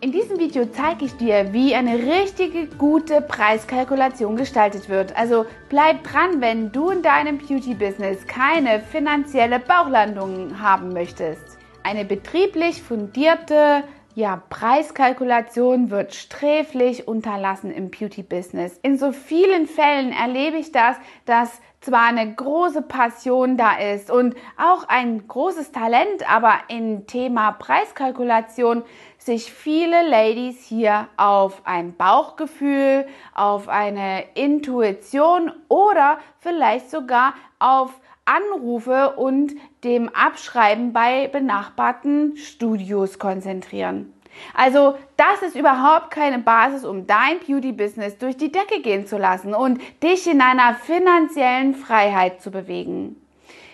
In diesem Video zeige ich dir, wie eine richtige gute Preiskalkulation gestaltet wird. Also bleib dran, wenn du in deinem Beauty-Business keine finanzielle Bauchlandung haben möchtest. Eine betrieblich fundierte ja, Preiskalkulation wird sträflich unterlassen im Beauty-Business. In so vielen Fällen erlebe ich das, dass zwar eine große Passion da ist und auch ein großes Talent, aber im Thema Preiskalkulation sich viele Ladies hier auf ein Bauchgefühl, auf eine Intuition oder vielleicht sogar auf Anrufe und dem Abschreiben bei benachbarten Studios konzentrieren. Also das ist überhaupt keine Basis, um dein Beauty-Business durch die Decke gehen zu lassen und dich in einer finanziellen Freiheit zu bewegen.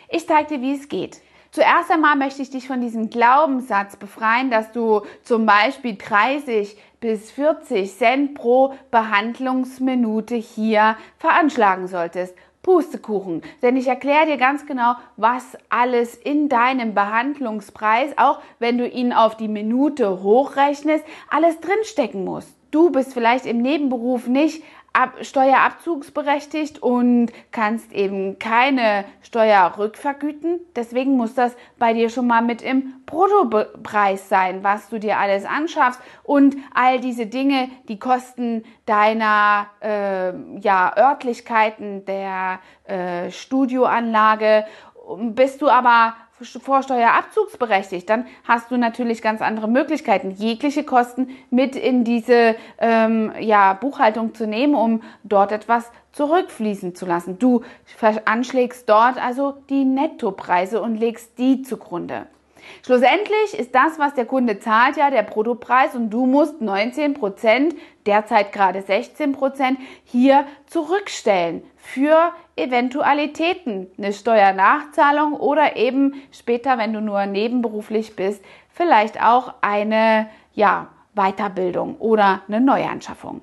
Ich zeige dir, wie es geht. Zuerst einmal möchte ich dich von diesem Glaubenssatz befreien, dass du zum Beispiel 30 bis 40 Cent pro Behandlungsminute hier veranschlagen solltest. Pustekuchen. Denn ich erkläre dir ganz genau, was alles in deinem Behandlungspreis, auch wenn du ihn auf die Minute hochrechnest, alles drinstecken muss. Du bist vielleicht im Nebenberuf nicht ab, steuerabzugsberechtigt und kannst eben keine Steuer rückvergüten. Deswegen muss das bei dir schon mal mit im Bruttopreis sein, was du dir alles anschaffst und all diese Dinge, die Kosten deiner äh, ja, Örtlichkeiten, der äh, Studioanlage. Bist du aber vorsteuerabzugsberechtigt, dann hast du natürlich ganz andere Möglichkeiten, jegliche Kosten mit in diese ähm, ja, Buchhaltung zu nehmen, um dort etwas zurückfließen zu lassen. Du veranschlägst dort also die Nettopreise und legst die zugrunde. Schlussendlich ist das, was der Kunde zahlt, ja der Bruttopreis und du musst 19 Prozent, derzeit gerade 16 Prozent, hier zurückstellen für Eventualitäten, eine Steuernachzahlung oder eben später, wenn du nur nebenberuflich bist, vielleicht auch eine ja, Weiterbildung oder eine Neuanschaffung.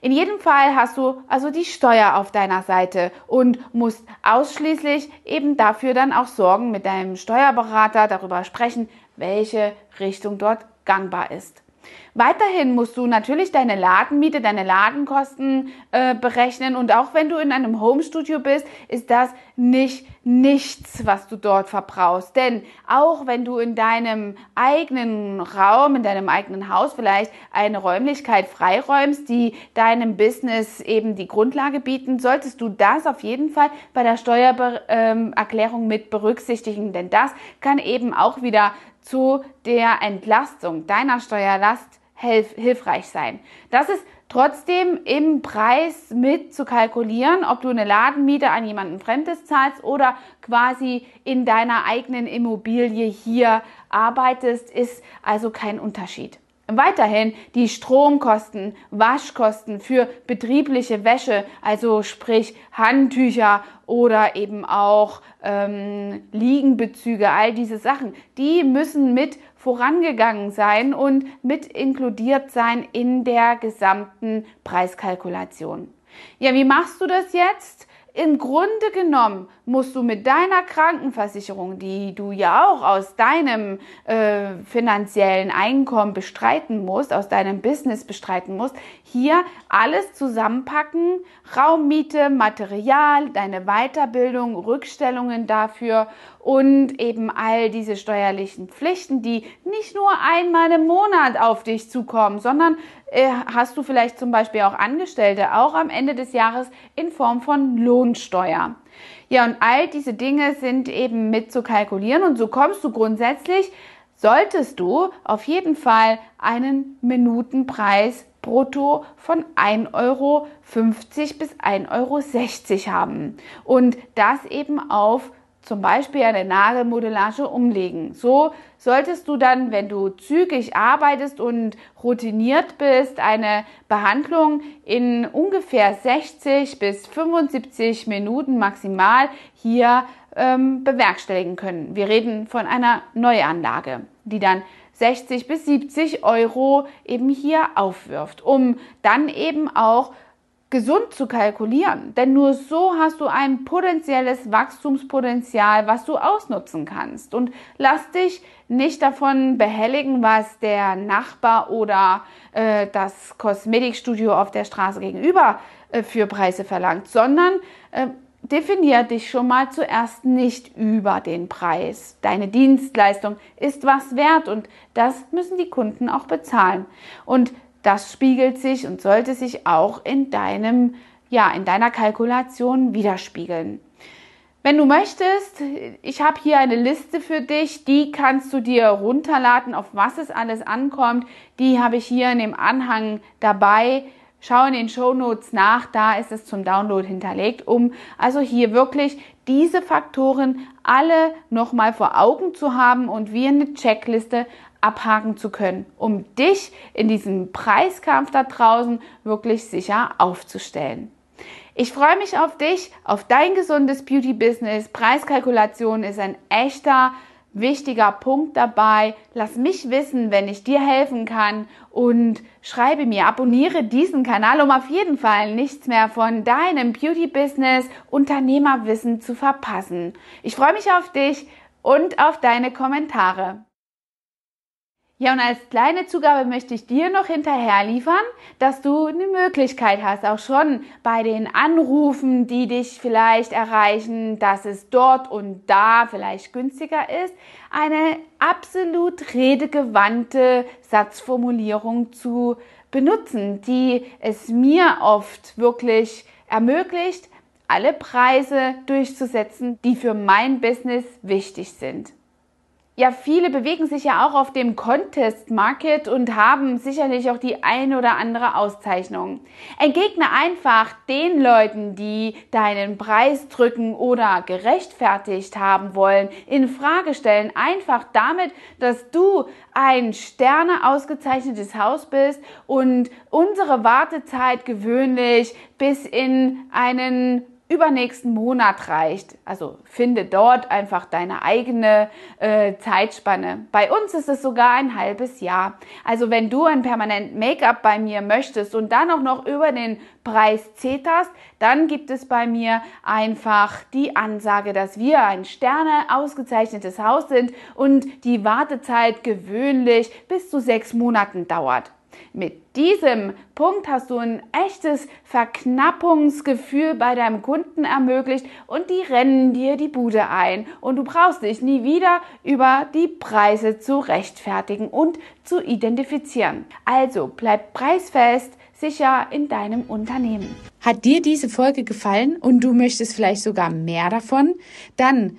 In jedem Fall hast du also die Steuer auf deiner Seite und musst ausschließlich eben dafür dann auch sorgen, mit deinem Steuerberater darüber sprechen, welche Richtung dort gangbar ist. Weiterhin musst du natürlich deine Ladenmiete, deine Ladenkosten äh, berechnen und auch wenn du in einem Homestudio bist, ist das nicht nichts, was du dort verbrauchst. Denn auch wenn du in deinem eigenen Raum, in deinem eigenen Haus vielleicht eine Räumlichkeit freiräumst, die deinem Business eben die Grundlage bieten, solltest du das auf jeden Fall bei der Steuererklärung ähm, mit berücksichtigen, denn das kann eben auch wieder zu der Entlastung deiner Steuerlast hilfreich sein. Das ist trotzdem im Preis mit zu kalkulieren, ob du eine Ladenmiete an jemanden Fremdes zahlst oder quasi in deiner eigenen Immobilie hier arbeitest, ist also kein Unterschied. Weiterhin die Stromkosten, Waschkosten für betriebliche Wäsche, also sprich Handtücher oder eben auch ähm, Liegenbezüge, all diese Sachen, die müssen mit vorangegangen sein und mit inkludiert sein in der gesamten Preiskalkulation. Ja, wie machst du das jetzt? Im Grunde genommen musst du mit deiner Krankenversicherung, die du ja auch aus deinem äh, finanziellen Einkommen bestreiten musst, aus deinem Business bestreiten musst, hier alles zusammenpacken, Raummiete, Material, deine Weiterbildung, Rückstellungen dafür und eben all diese steuerlichen Pflichten, die nicht nur einmal im Monat auf dich zukommen, sondern hast du vielleicht zum Beispiel auch Angestellte, auch am Ende des Jahres in Form von Lohnsteuer. Ja, und all diese Dinge sind eben mit zu kalkulieren und so kommst du grundsätzlich, solltest du auf jeden Fall einen Minutenpreis brutto von 1,50 Euro bis 1,60 Euro haben. Und das eben auf zum Beispiel eine Nagelmodellage umlegen. So solltest du dann, wenn du zügig arbeitest und routiniert bist, eine Behandlung in ungefähr 60 bis 75 Minuten maximal hier ähm, bewerkstelligen können. Wir reden von einer Neuanlage, die dann 60 bis 70 Euro eben hier aufwirft, um dann eben auch gesund zu kalkulieren. Denn nur so hast du ein potenzielles Wachstumspotenzial, was du ausnutzen kannst. Und lass dich nicht davon behelligen, was der Nachbar oder äh, das Kosmetikstudio auf der Straße gegenüber äh, für Preise verlangt, sondern äh, definier dich schon mal zuerst nicht über den Preis. Deine Dienstleistung ist was wert und das müssen die Kunden auch bezahlen. Und das spiegelt sich und sollte sich auch in deinem, ja, in deiner Kalkulation widerspiegeln. Wenn du möchtest, ich habe hier eine Liste für dich, die kannst du dir runterladen, auf was es alles ankommt. Die habe ich hier in dem Anhang dabei. Schau in den Show Notes nach, da ist es zum Download hinterlegt, um also hier wirklich diese Faktoren alle nochmal vor Augen zu haben und wie eine Checkliste abhaken zu können, um dich in diesem Preiskampf da draußen wirklich sicher aufzustellen. Ich freue mich auf dich, auf dein gesundes Beauty-Business. Preiskalkulation ist ein echter wichtiger Punkt dabei. Lass mich wissen, wenn ich dir helfen kann und schreibe mir, abonniere diesen Kanal, um auf jeden Fall nichts mehr von deinem Beauty-Business Unternehmerwissen zu verpassen. Ich freue mich auf dich und auf deine Kommentare. Ja, und als kleine Zugabe möchte ich dir noch hinterher liefern, dass du eine Möglichkeit hast, auch schon bei den Anrufen, die dich vielleicht erreichen, dass es dort und da vielleicht günstiger ist, eine absolut redegewandte Satzformulierung zu benutzen, die es mir oft wirklich ermöglicht, alle Preise durchzusetzen, die für mein Business wichtig sind ja, viele bewegen sich ja auch auf dem Contest Market und haben sicherlich auch die ein oder andere Auszeichnung. Entgegne einfach den Leuten, die deinen Preis drücken oder gerechtfertigt haben wollen, in Frage stellen, einfach damit, dass du ein Sterne ausgezeichnetes Haus bist und unsere Wartezeit gewöhnlich bis in einen übernächsten Monat reicht. Also finde dort einfach deine eigene äh, Zeitspanne. Bei uns ist es sogar ein halbes Jahr. Also wenn du ein permanent Make-up bei mir möchtest und dann auch noch über den Preis zeterst, dann gibt es bei mir einfach die Ansage, dass wir ein Sterne ausgezeichnetes Haus sind und die Wartezeit gewöhnlich bis zu sechs Monaten dauert. Mit diesem Punkt hast du ein echtes Verknappungsgefühl bei deinem Kunden ermöglicht und die rennen dir die Bude ein und du brauchst dich nie wieder über die Preise zu rechtfertigen und zu identifizieren. Also bleib preisfest, sicher in deinem Unternehmen. Hat dir diese Folge gefallen und du möchtest vielleicht sogar mehr davon? Dann